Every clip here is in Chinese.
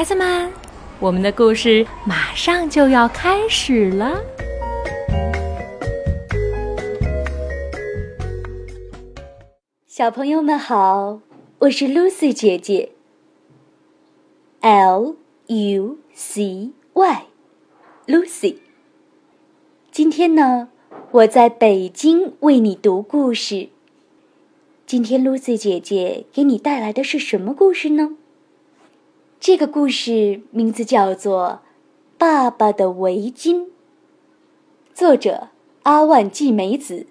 孩子们，我们的故事马上就要开始了。小朋友们好，我是 Lucy 姐姐。L U C Y，Lucy。今天呢，我在北京为你读故事。今天 Lucy 姐姐给你带来的是什么故事呢？这个故事名字叫做《爸爸的围巾》，作者阿万纪美子，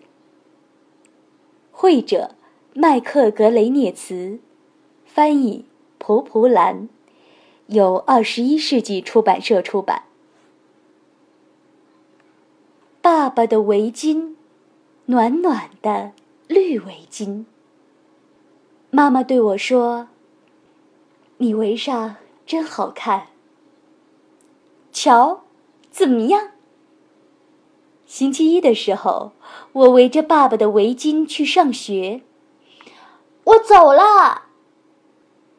绘者麦克格雷涅茨，翻译蒲蒲兰，由二十一世纪出版社出版。爸爸的围巾，暖暖的绿围巾。妈妈对我说。你围上真好看。瞧，怎么样？星期一的时候，我围着爸爸的围巾去上学。我走了。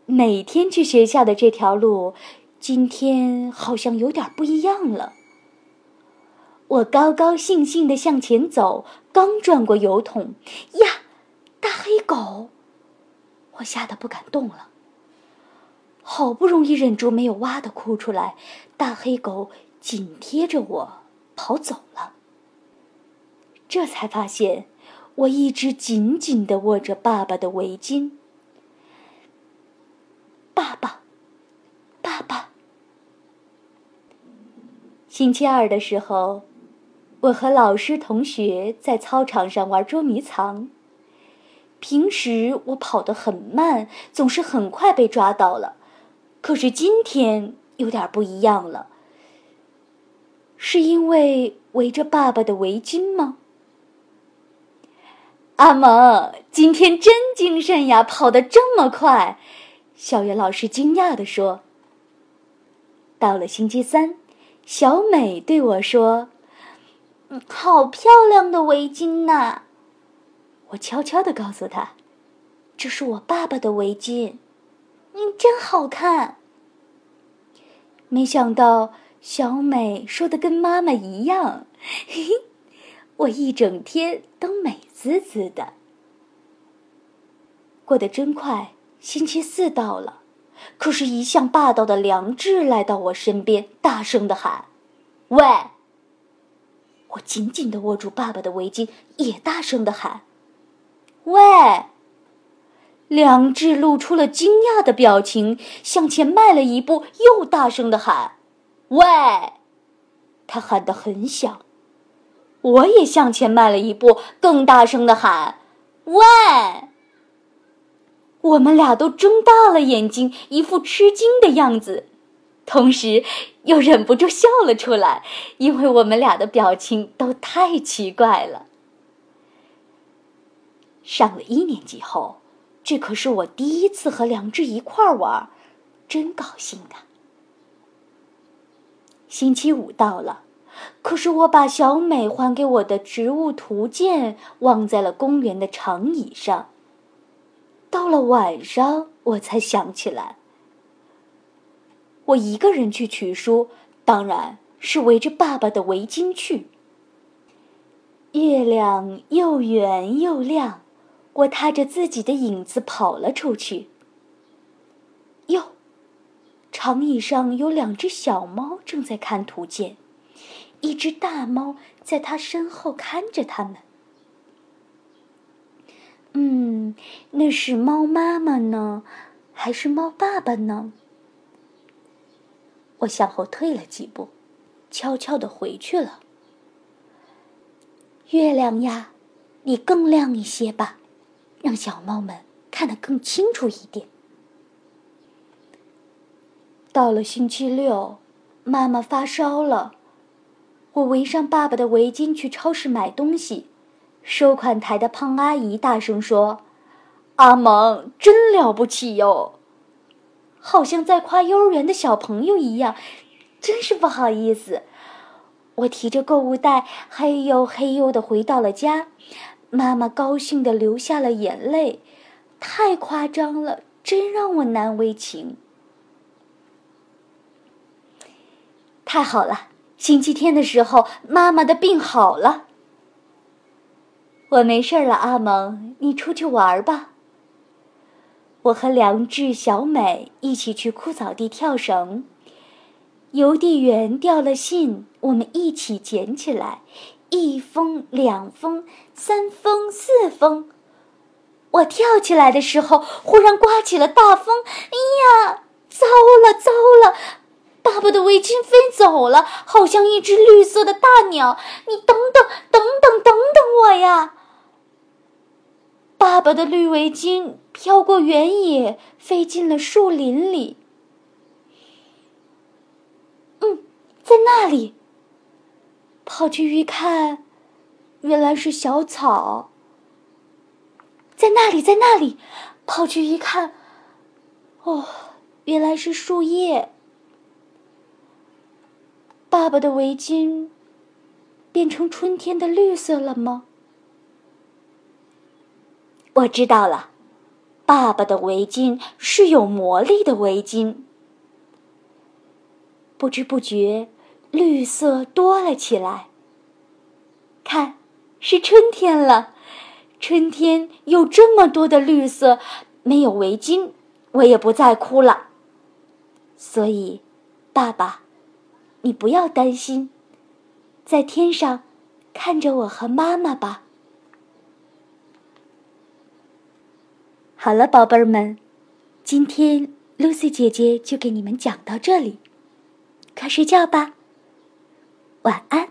每天去学校的这条路，今天好像有点不一样了。我高高兴兴的向前走，刚转过油桶，呀，大黑狗！我吓得不敢动了。好不容易忍住没有哇的哭出来，大黑狗紧贴着我跑走了。这才发现，我一直紧紧的握着爸爸的围巾。爸爸，爸爸。星期二的时候，我和老师、同学在操场上玩捉迷藏。平时我跑得很慢，总是很快被抓到了。可是今天有点不一样了，是因为围着爸爸的围巾吗？阿蒙，今天真精神呀，跑得这么快！校园老师惊讶地说。到了星期三，小美对我说：“嗯，好漂亮的围巾呐！”我悄悄地告诉她：“这是我爸爸的围巾。”你真好看。没想到小美说的跟妈妈一样，嘿嘿，我一整天都美滋滋的。过得真快，星期四到了，可是，一向霸道的梁志来到我身边，大声的喊：“喂！”我紧紧的握住爸爸的围巾，也大声的喊：“喂！”梁志露出了惊讶的表情，向前迈了一步，又大声的喊：“喂！”他喊得很响。我也向前迈了一步，更大声的喊：“喂！”我们俩都睁大了眼睛，一副吃惊的样子，同时又忍不住笑了出来，因为我们俩的表情都太奇怪了。上了一年级后。这可是我第一次和梁志一块儿玩，真高兴啊！星期五到了，可是我把小美还给我的植物图鉴忘在了公园的长椅上。到了晚上，我才想起来，我一个人去取书，当然是围着爸爸的围巾去。月亮又圆又亮。我踏着自己的影子跑了出去。哟，长椅上有两只小猫正在看图鉴，一只大猫在它身后看着它们。嗯，那是猫妈妈呢，还是猫爸爸呢？我向后退了几步，悄悄的回去了。月亮呀，你更亮一些吧。让小猫们看得更清楚一点。到了星期六，妈妈发烧了，我围上爸爸的围巾去超市买东西。收款台的胖阿姨大声说：“阿蒙真了不起哟！”好像在夸幼儿园的小朋友一样，真是不好意思。我提着购物袋，嘿呦嘿呦的回到了家。妈妈高兴的流下了眼泪，太夸张了，真让我难为情。太好了！星期天的时候，妈妈的病好了。我没事了，阿蒙，你出去玩吧。我和梁志、小美一起去枯草地跳绳，邮递员掉了信，我们一起捡起来，一封、两封、三封、四封。我跳起来的时候，忽然刮起了大风，哎呀，糟了，糟了！爸爸的围巾飞走了，好像一只绿色的大鸟。你等等，等等，等等我呀！爸爸的绿围巾飘过原野，飞进了树林里。嗯，在那里。跑去一看，原来是小草。在那里，在那里，跑去一看，哦，原来是树叶。爸爸的围巾变成春天的绿色了吗？我知道了，爸爸的围巾是有魔力的围巾。不知不觉，绿色多了起来。看，是春天了，春天有这么多的绿色，没有围巾，我也不再哭了。所以，爸爸。你不要担心，在天上看着我和妈妈吧。好了，宝贝儿们，今天 Lucy 姐姐就给你们讲到这里，快睡觉吧，晚安。